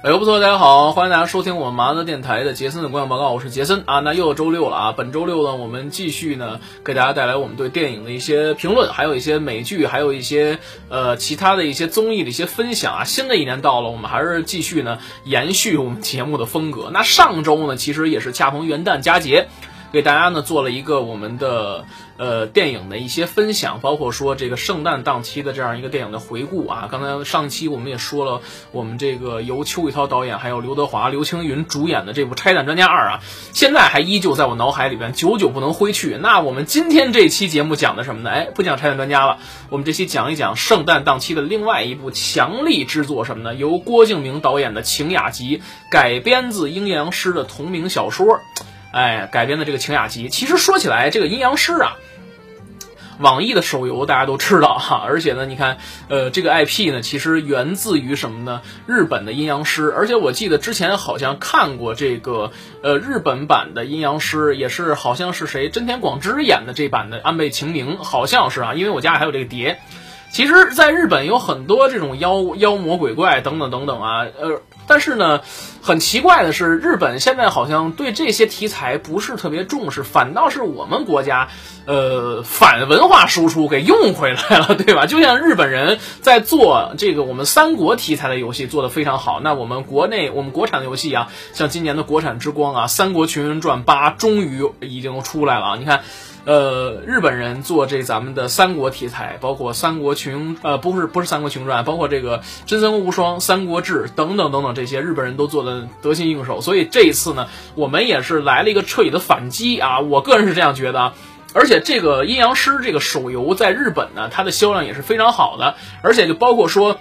哎呦不错，大家好，欢迎大家收听我们麻子电台的杰森的观影报告，我是杰森啊。那又周六了啊，本周六呢，我们继续呢给大家带来我们对电影的一些评论，还有一些美剧，还有一些呃其他的一些综艺的一些分享啊。新的一年到了，我们还是继续呢延续我们节目的风格。那上周呢，其实也是恰逢元旦佳节。给大家呢做了一个我们的呃电影的一些分享，包括说这个圣诞档期的这样一个电影的回顾啊。刚才上期我们也说了，我们这个由邱宇涛导演还有刘德华、刘青云主演的这部《拆弹专家二》啊，现在还依旧在我脑海里边，久久不能挥去。那我们今天这期节目讲的什么呢？哎，不讲《拆弹专家》了，我们这期讲一讲圣诞档期的另外一部强力制作什么呢？由郭敬明导演的《晴雅集》改编自阴阳师的同名小说。哎，改编的这个《晴雅集》，其实说起来，这个阴阳师啊，网易的手游大家都知道哈。而且呢，你看，呃，这个 IP 呢，其实源自于什么呢？日本的阴阳师。而且我记得之前好像看过这个，呃，日本版的阴阳师，也是好像是谁，真田广之演的这版的安倍晴明，好像是啊，因为我家里还有这个碟。其实，在日本有很多这种妖妖魔鬼怪等等等等啊，呃。但是呢，很奇怪的是，日本现在好像对这些题材不是特别重视，反倒是我们国家，呃，反文化输出给用回来了，对吧？就像日本人在做这个我们三国题材的游戏做得非常好，那我们国内我们国产的游戏啊，像今年的国产之光啊，《三国群英传八》终于已经出来了啊，你看。呃，日本人做这咱们的三国题材，包括《三国群》呃，不是不是《三国群传》，包括这个《真三国无双》《三国志》等等等等这些，日本人都做的得心应手。所以这一次呢，我们也是来了一个彻底的反击啊！我个人是这样觉得啊。而且这个《阴阳师》这个手游在日本呢，它的销量也是非常好的，而且就包括说《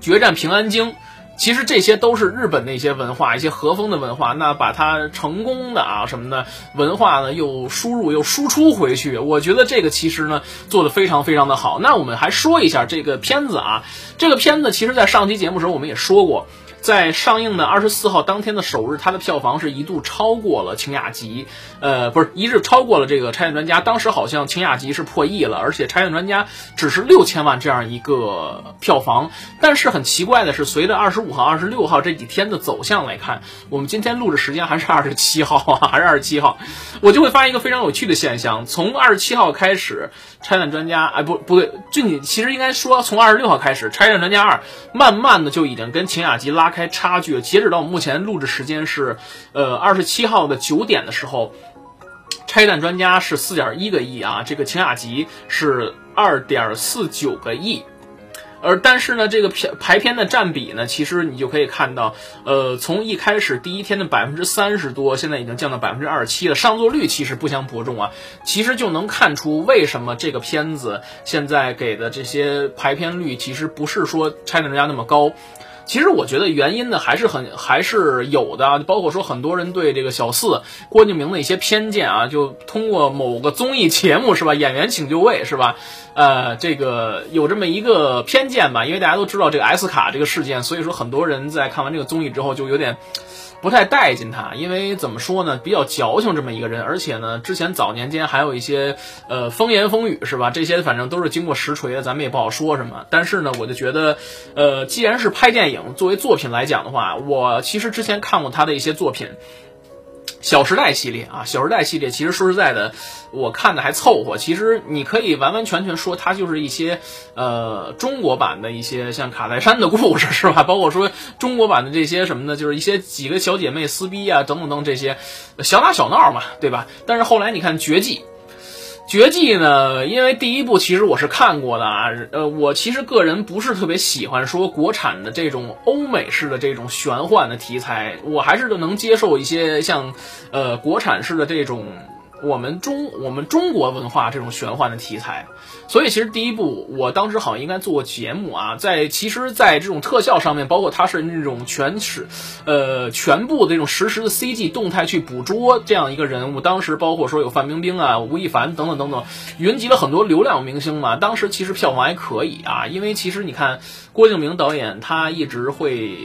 决战平安京》。其实这些都是日本的一些文化，一些和风的文化。那把它成功的啊什么的文化呢，又输入又输出回去，我觉得这个其实呢做的非常非常的好。那我们还说一下这个片子啊，这个片子其实在上期节目时候我们也说过。在上映的二十四号当天的首日，它的票房是一度超过了《晴雅集》，呃，不是一日超过了这个《拆弹专家》。当时好像《晴雅集》是破亿了，而且《拆弹专家》只是六千万这样一个票房。但是很奇怪的是，随着二十五号、二十六号这几天的走向来看，我们今天录制时间还是二十七号啊，还是二十七号，我就会发现一个非常有趣的现象：从二十七号开始，《拆弹专家》哎不不对，就你其实应该说从二十六号开始，《拆弹专家二》慢慢的就已经跟《晴雅集》拉。开差距。截止到目前录制时间是，呃，二十七号的九点的时候，拆弹专家是四点一个亿啊，这个晴雅集是二点四九个亿。而但是呢，这个片排片的占比呢，其实你就可以看到，呃，从一开始第一天的百分之三十多，现在已经降到百分之二十七了，上座率其实不相伯仲啊。其实就能看出为什么这个片子现在给的这些排片率，其实不是说拆弹专家那么高。其实我觉得原因呢还是很还是有的，包括说很多人对这个小四郭敬明的一些偏见啊，就通过某个综艺节目是吧，演员请就位是吧，呃，这个有这么一个偏见吧，因为大家都知道这个 S 卡这个事件，所以说很多人在看完这个综艺之后就有点。不太待见他，因为怎么说呢，比较矫情这么一个人，而且呢，之前早年间还有一些呃风言风语是吧？这些反正都是经过实锤的，咱们也不好说什么。但是呢，我就觉得，呃，既然是拍电影作为作品来讲的话，我其实之前看过他的一些作品。小时代系列啊，小时代系列其实说实在的，我看的还凑合。其实你可以完完全全说它就是一些，呃，中国版的一些像卡戴珊的故事是吧？包括说中国版的这些什么呢？就是一些几个小姐妹撕逼啊，等等等这些小打小闹嘛，对吧？但是后来你看《绝技》。绝技呢？因为第一部其实我是看过的啊，呃，我其实个人不是特别喜欢说国产的这种欧美式的这种玄幻的题材，我还是能接受一些像，呃，国产式的这种，我们中我们中国文化这种玄幻的题材。所以其实第一部，我当时好像应该做过节目啊，在其实，在这种特效上面，包括它是那种全实，呃，全部的这种实时的 CG 动态去捕捉这样一个人物。当时包括说有范冰冰啊、吴亦凡等等等等，云集了很多流量明星嘛。当时其实票房还可以啊，因为其实你看郭敬明导演他一直会。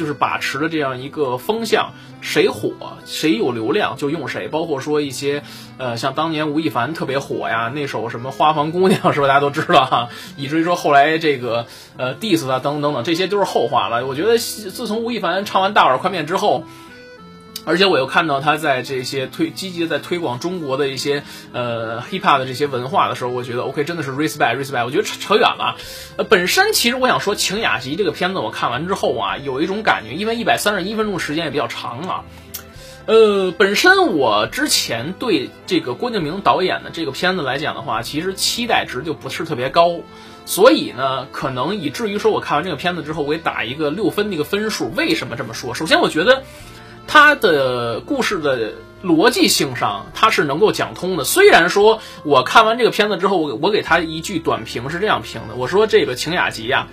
就是把持的这样一个风向，谁火谁有流量就用谁，包括说一些，呃，像当年吴亦凡特别火呀，那首什么花房姑娘是吧？大家都知道哈，以至于说后来这个呃 diss 啊等等等等，这些都是后话了。我觉得自从吴亦凡唱完大碗宽面之后。而且我又看到他在这些推积极的在推广中国的一些呃 hiphop 的这些文化的时候，我觉得 OK 真的是 respect respect。我觉得扯扯远了，呃，本身其实我想说《晴雅集》这个片子我看完之后啊，有一种感觉，因为一百三十一分钟时间也比较长啊。呃，本身我之前对这个郭敬明导演的这个片子来讲的话，其实期待值就不是特别高，所以呢，可能以至于说我看完这个片子之后，我也打一个六分的一个分数。为什么这么说？首先，我觉得。它的故事的逻辑性上，它是能够讲通的。虽然说我看完这个片子之后，我我给他一句短评是这样评的：我说这个《晴雅集》呀，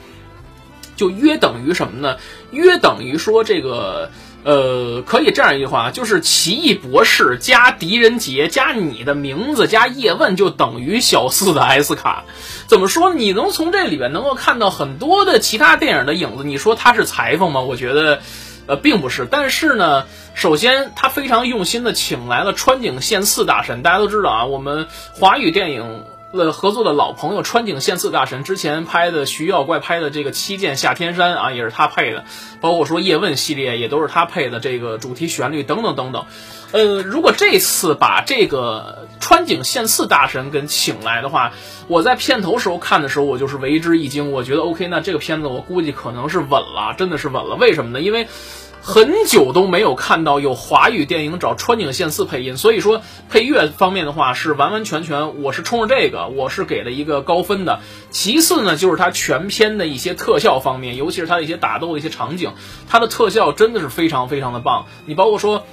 就约等于什么呢？约等于说这个呃，可以这样一句话，就是奇异博士加狄仁杰加你的名字加叶问，就等于小四的 S 卡。怎么说？你能从这里边能够看到很多的其他电影的影子。你说他是裁缝吗？我觉得。呃，并不是，但是呢，首先他非常用心的请来了川井宪次大神，大家都知道啊，我们华语电影呃合作的老朋友川井宪次大神，之前拍的徐妖怪拍的这个七剑下天山啊，也是他配的，包括说叶问系列也都是他配的这个主题旋律等等等等。呃，如果这次把这个川井宪次大神跟请来的话，我在片头时候看的时候，我就是为之一惊，我觉得 OK，那这个片子我估计可能是稳了，真的是稳了。为什么呢？因为很久都没有看到有华语电影找川井宪次配音，所以说配乐方面的话是完完全全，我是冲着这个，我是给了一个高分的。其次呢，就是它全片的一些特效方面，尤其是它的一些打斗的一些场景，它的特效真的是非常非常的棒。你包括说。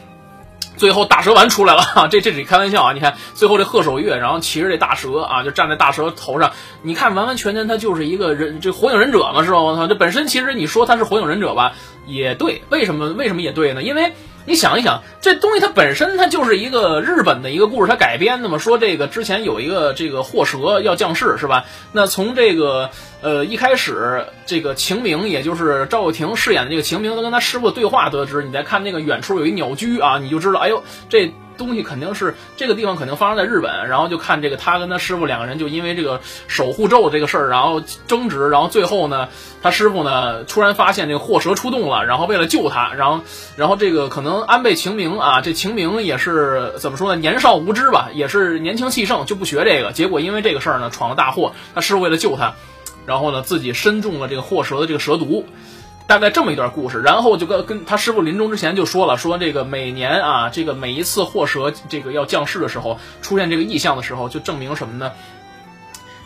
最后大蛇丸出来了，这这只开玩笑啊！你看最后这贺守月，然后骑着这大蛇啊，就站在大蛇头上，你看完完全全他就是一个人，这火影忍者嘛，是吧？我操，这本身其实你说他是火影忍者吧，也对，为什么为什么也对呢？因为。你想一想，这东西它本身它就是一个日本的一个故事，它改编的嘛。说这个之前有一个这个祸蛇要降世，是吧？那从这个呃一开始，这个秦明，也就是赵又廷饰演的这个秦明，他跟他师傅的对话得知，你再看那个远处有一鸟居啊，你就知道，哎呦这。东西肯定是这个地方肯定发生在日本，然后就看这个他跟他师傅两个人就因为这个守护咒这个事儿，然后争执，然后最后呢，他师傅呢突然发现这个祸蛇出动了，然后为了救他，然后然后这个可能安倍晴明啊，这晴明也是怎么说呢，年少无知吧，也是年轻气盛就不学这个，结果因为这个事儿呢闯了大祸，他师傅为了救他，然后呢自己身中了这个祸蛇的这个蛇毒。大概这么一段故事，然后就跟跟他师傅临终之前就说了，说这个每年啊，这个每一次祸蛇这个要降世的时候，出现这个异象的时候，就证明什么呢？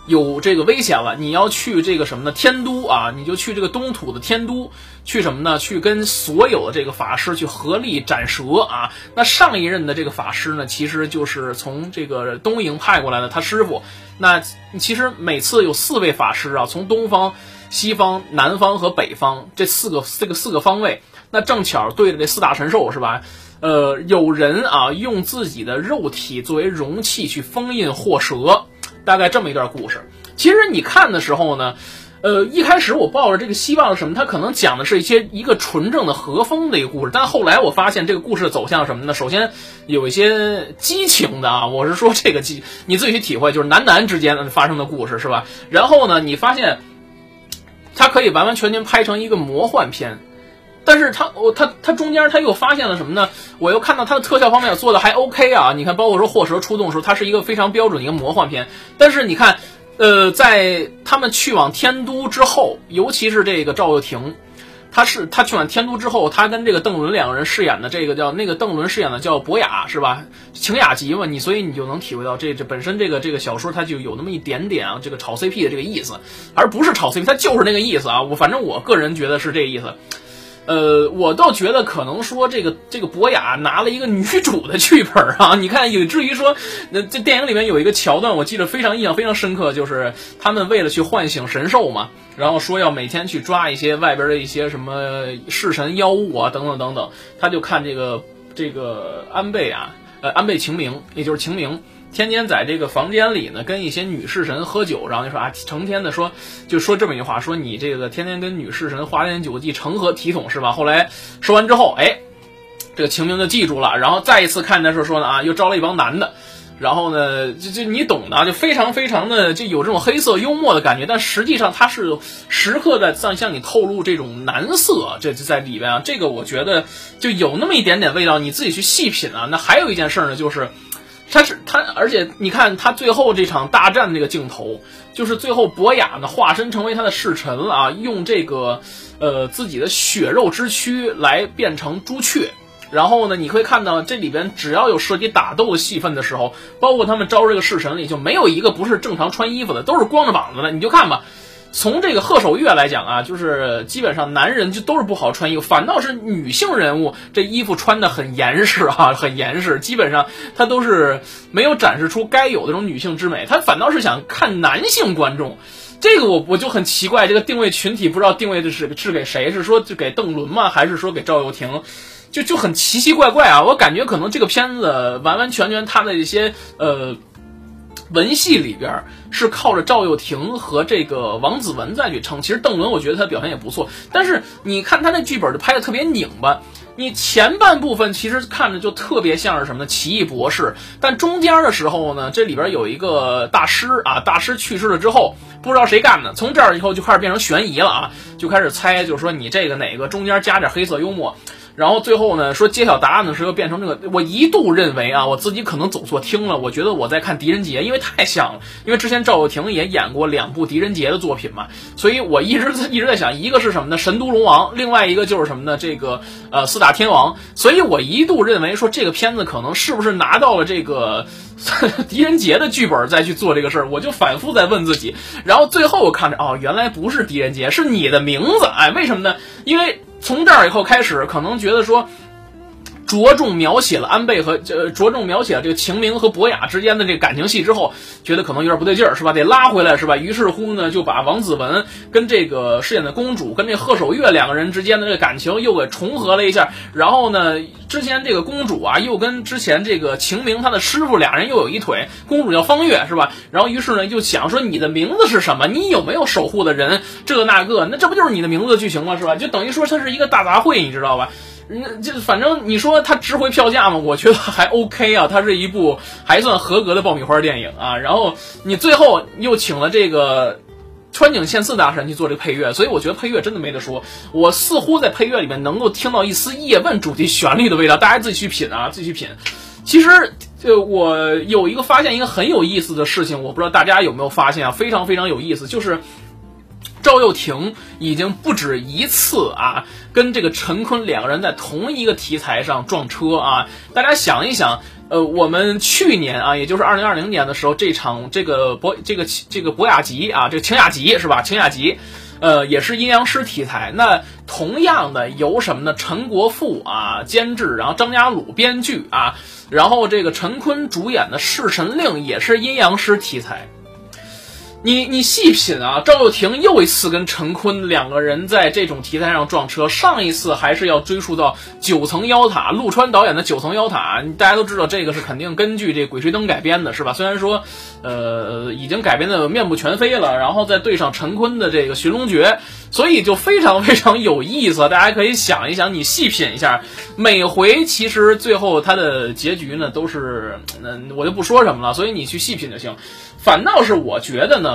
有这个危险了，你要去这个什么呢？天都啊，你就去这个东土的天都，去什么呢？去跟所有的这个法师去合力斩蛇啊。那上一任的这个法师呢，其实就是从这个东营派过来的他师傅。那其实每次有四位法师啊，从东方。西方、南方和北方这四个这个四个方位，那正巧对着这四大神兽是吧？呃，有人啊用自己的肉体作为容器去封印祸蛇，大概这么一段故事。其实你看的时候呢，呃，一开始我抱着这个希望什么？它可能讲的是一些一个纯正的和风的一个故事，但后来我发现这个故事走向什么呢？首先有一些激情的啊，我是说这个激，你自己去体会，就是男男之间发生的故事是吧？然后呢，你发现。它可以完完全全拍成一个魔幻片，但是他我他他中间他又发现了什么呢？我又看到他的特效方面做的还 OK 啊！你看，包括说祸蛇出动的时候，它是一个非常标准的一个魔幻片。但是你看，呃，在他们去往天都之后，尤其是这个赵又廷。他是他去完天都之后，他跟这个邓伦两个人饰演的这个叫那个邓伦饰演的叫博雅是吧？晴雅集嘛，你所以你就能体会到这这本身这个这个小说它就有那么一点点啊，这个炒 CP 的这个意思，而不是炒 CP，它就是那个意思啊。我反正我个人觉得是这个意思。呃，我倒觉得可能说这个这个博雅拿了一个女主的剧本啊，你看以至于说，那这电影里面有一个桥段，我记得非常印象非常深刻，就是他们为了去唤醒神兽嘛，然后说要每天去抓一些外边的一些什么弑神妖物啊，等等等等，他就看这个这个安倍啊，呃，安倍晴明，也就是晴明。天天在这个房间里呢，跟一些女士神喝酒，然后就说啊，成天的说，就说这么一句话，说你这个天天跟女士神花天酒地，成何体统是吧？后来说完之后，哎，这个晴明就记住了，然后再一次看的时候说呢啊，又招了一帮男的，然后呢，就就你懂的，就非常非常的就有这种黑色幽默的感觉，但实际上他是时刻在向向你透露这种男色，这就在里边啊，这个我觉得就有那么一点点味道，你自己去细品啊。那还有一件事呢，就是。他是他，而且你看他最后这场大战这个镜头，就是最后博雅呢化身成为他的侍臣了啊，用这个呃自己的血肉之躯来变成朱雀，然后呢，你可以看到这里边只要有涉及打斗的戏份的时候，包括他们招这个侍臣里就没有一个不是正常穿衣服的，都是光着膀子的，你就看吧。从这个贺守月来讲啊，就是基本上男人就都是不好穿衣服，反倒是女性人物这衣服穿的很严实啊，很严实，基本上她都是没有展示出该有的这种女性之美，她反倒是想看男性观众，这个我我就很奇怪，这个定位群体不知道定位的是是给谁，是说就给邓伦吗，还是说给赵又廷，就就很奇奇怪怪啊，我感觉可能这个片子完完全全它的一些呃。文戏里边是靠着赵又廷和这个王子文再去撑，其实邓伦我觉得他表现也不错，但是你看他那剧本就拍的特别拧巴，你前半部分其实看着就特别像是什么呢？奇异博士，但中间的时候呢，这里边有一个大师啊，大师去世了之后，不知道谁干的，从这儿以后就开始变成悬疑了啊，就开始猜，就是说你这个哪个中间加点黑色幽默。然后最后呢，说揭晓答案的时候变成这个，我一度认为啊，我自己可能走错厅了。我觉得我在看《狄仁杰》，因为太像了。因为之前赵又廷也演过两部狄仁杰的作品嘛，所以我一直一直在想，一个是什么呢？神都龙王，另外一个就是什么呢？这个呃四大天王。所以我一度认为说这个片子可能是不是拿到了这个 狄仁杰的剧本再去做这个事儿，我就反复在问自己。然后最后我看着哦，原来不是狄仁杰，是你的名字。哎，为什么呢？因为。从这儿以后开始，可能觉得说。着重描写了安倍和呃着重描写了这个晴明和博雅之间的这个感情戏之后，觉得可能有点不对劲儿，是吧？得拉回来，是吧？于是乎呢，就把王子文跟这个饰演的公主跟这贺守月两个人之间的这个感情又给重合了一下。然后呢，之前这个公主啊，又跟之前这个晴明他的师傅俩人又有一腿。公主叫方月，是吧？然后于是呢，就想说你的名字是什么？你有没有守护的人？这那个，那这不就是你的名字的剧情吗？是吧？就等于说它是一个大杂烩，你知道吧？那就反正你说它值回票价吗？我觉得还 OK 啊，它是一部还算合格的爆米花电影啊。然后你最后又请了这个川井宪次大神去做这个配乐，所以我觉得配乐真的没得说。我似乎在配乐里面能够听到一丝叶问主题旋律的味道，大家自己去品啊，自己去品。其实，就我有一个发现，一个很有意思的事情，我不知道大家有没有发现啊，非常非常有意思，就是。赵又廷已经不止一次啊，跟这个陈坤两个人在同一个题材上撞车啊！大家想一想，呃，我们去年啊，也就是二零二零年的时候，这场这个博这个这个博雅集啊，这个晴雅集是吧？晴雅集，呃，也是阴阳师题材。那同样的由什么呢？陈国富啊监制，然后张家鲁编剧啊，然后这个陈坤主演的《弑神令》也是阴阳师题材。你你细品啊，赵又廷又一次跟陈坤两个人在这种题材上撞车。上一次还是要追溯到九层妖塔，陆川导演的九层妖塔。大家都知道这个是肯定根据这《鬼吹灯》改编的，是吧？虽然说，呃，已经改编的面目全非了，然后再对上陈坤的这个寻龙诀，所以就非常非常有意思。大家可以想一想，你细品一下，每回其实最后它的结局呢都是，嗯，我就不说什么了。所以你去细品就行。反倒是我觉得呢。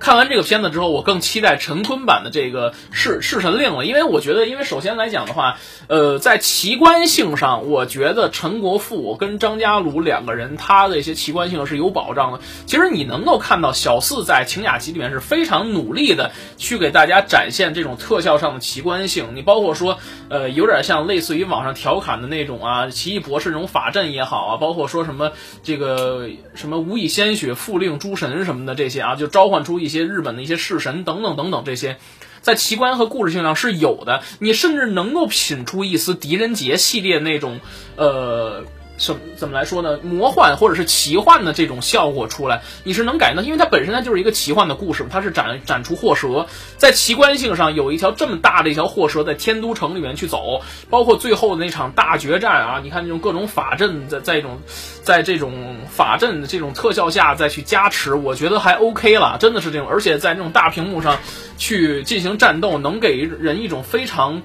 看完这个片子之后，我更期待陈坤版的这个《弑弑神令》了，因为我觉得，因为首先来讲的话，呃，在奇观性上，我觉得陈国富跟张家鲁两个人他的一些奇观性是有保障的。其实你能够看到小四在《晴雅集》里面是非常努力的去给大家展现这种特效上的奇观性。你包括说，呃，有点像类似于网上调侃的那种啊，奇异博士那种法阵也好啊，包括说什么这个什么无以鲜血复令诸神什么的这些啊，就召唤出一。一些日本的一些式神等等等等这些，在奇观和故事性上是有的，你甚至能够品出一丝狄仁杰系列那种呃。什怎么来说呢？魔幻或者是奇幻的这种效果出来，你是能感觉到，因为它本身它就是一个奇幻的故事，它是展展出祸蛇，在奇观性上有一条这么大的一条祸蛇在天都城里面去走，包括最后的那场大决战啊，你看这种各种法阵在在一种，在这种法阵的这种特效下再去加持，我觉得还 OK 了，真的是这种，而且在那种大屏幕上去进行战斗，能给人一种非常。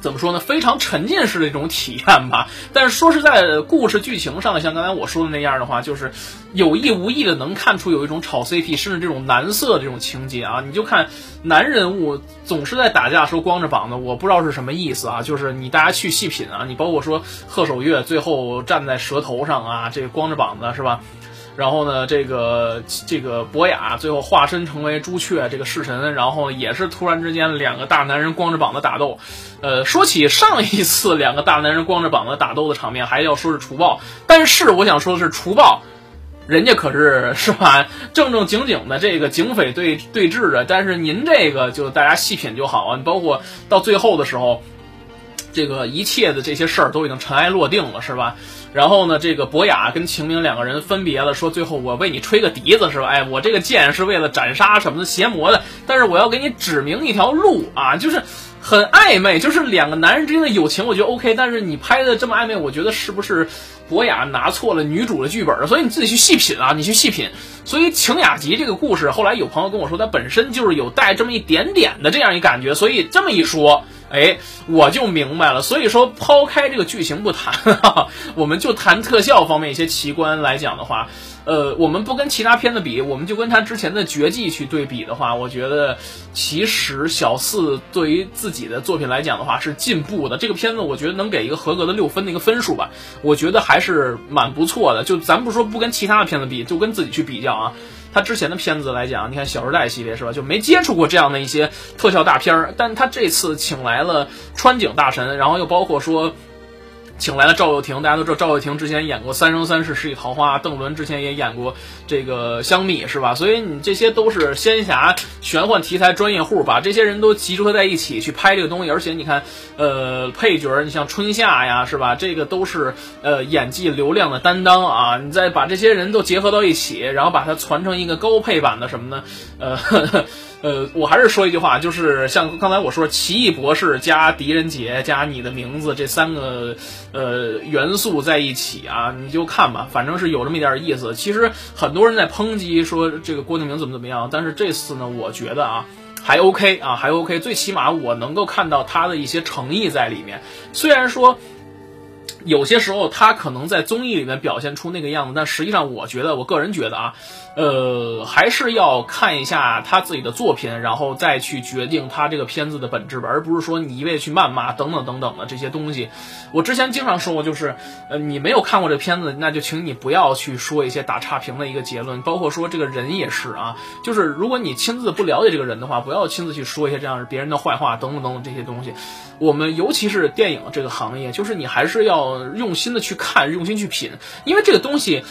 怎么说呢？非常沉浸式的一种体验吧。但是说实在，故事剧情上，像刚才我说的那样的话，就是有意无意的能看出有一种炒 CP，甚至这种男色这种情节啊。你就看男人物总是在打架时候光着膀子，我不知道是什么意思啊。就是你大家去细品啊，你包括说贺守月最后站在蛇头上啊，这个光着膀子是吧？然后呢，这个这个博雅最后化身成为朱雀这个弑神，然后也是突然之间两个大男人光着膀子打斗。呃，说起上一次两个大男人光着膀子打斗的场面，还要说是除暴。但是我想说的是，除暴，人家可是是吧，正正经经的这个警匪对对峙的。但是您这个就大家细品就好啊，包括到最后的时候，这个一切的这些事儿都已经尘埃落定了，是吧？然后呢，这个博雅跟秦明两个人分别了，说最后我为你吹个笛子是吧？哎，我这个剑是为了斩杀什么的邪魔的，但是我要给你指明一条路啊，就是很暧昧，就是两个男人之间的友情，我觉得 OK。但是你拍的这么暧昧，我觉得是不是博雅拿错了女主的剧本？所以你自己去细品啊，你去细品。所以晴雅集这个故事，后来有朋友跟我说，它本身就是有带这么一点点的这样一感觉。所以这么一说。哎，我就明白了。所以说，抛开这个剧情不谈，我们就谈特效方面一些奇观来讲的话，呃，我们不跟其他片子比，我们就跟他之前的《绝技》去对比的话，我觉得其实小四对于自己的作品来讲的话是进步的。这个片子我觉得能给一个合格的六分的一个分数吧，我觉得还是蛮不错的。就咱不说不跟其他的片子比，就跟自己去比较啊。他之前的片子来讲，你看《小时代》系列是吧，就没接触过这样的一些特效大片儿，但他这次请来了川井大神，然后又包括说。请来了赵又廷，大家都知道赵又廷之前演过《三生三世十里桃花》，邓伦之前也演过这个《香蜜》，是吧？所以你这些都是仙侠玄幻题材专业户，把这些人都集合在一起去拍这个东西。而且你看，呃，配角你像春夏呀，是吧？这个都是呃演技流量的担当啊。你再把这些人都结合到一起，然后把它传成一个高配版的什么呢？呃。呃，我还是说一句话，就是像刚才我说，奇异博士加狄仁杰加你的名字这三个呃元素在一起啊，你就看吧，反正是有这么一点意思。其实很多人在抨击说这个郭敬明怎么怎么样，但是这次呢，我觉得啊还 OK 啊还 OK，最起码我能够看到他的一些诚意在里面。虽然说有些时候他可能在综艺里面表现出那个样子，但实际上我觉得，我个人觉得啊。呃，还是要看一下他自己的作品，然后再去决定他这个片子的本质吧，而不是说你一味去谩骂等等等等的这些东西。我之前经常说过，就是呃，你没有看过这片子，那就请你不要去说一些打差评的一个结论，包括说这个人也是啊，就是如果你亲自不了解这个人的话，不要亲自去说一些这样别人的坏话等等等等这些东西。我们尤其是电影这个行业，就是你还是要用心的去看，用心去品，因为这个东西。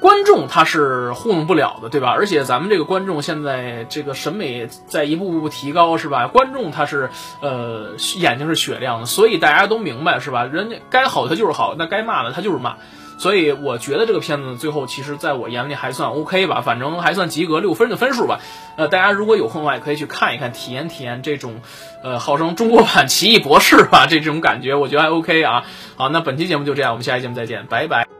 观众他是糊弄不了的，对吧？而且咱们这个观众现在这个审美在一步步提高，是吧？观众他是呃眼睛是雪亮的，所以大家都明白，是吧？人家该好他就是好，那该骂的他就是骂。所以我觉得这个片子最后其实在我眼里还算 OK 吧，反正还算及格六分的分数吧。呃，大家如果有空的话，也可以去看一看，体验体验这种呃号称中国版奇异博士吧，这种感觉我觉得还 OK 啊。好，那本期节目就这样，我们下期节目再见，拜拜。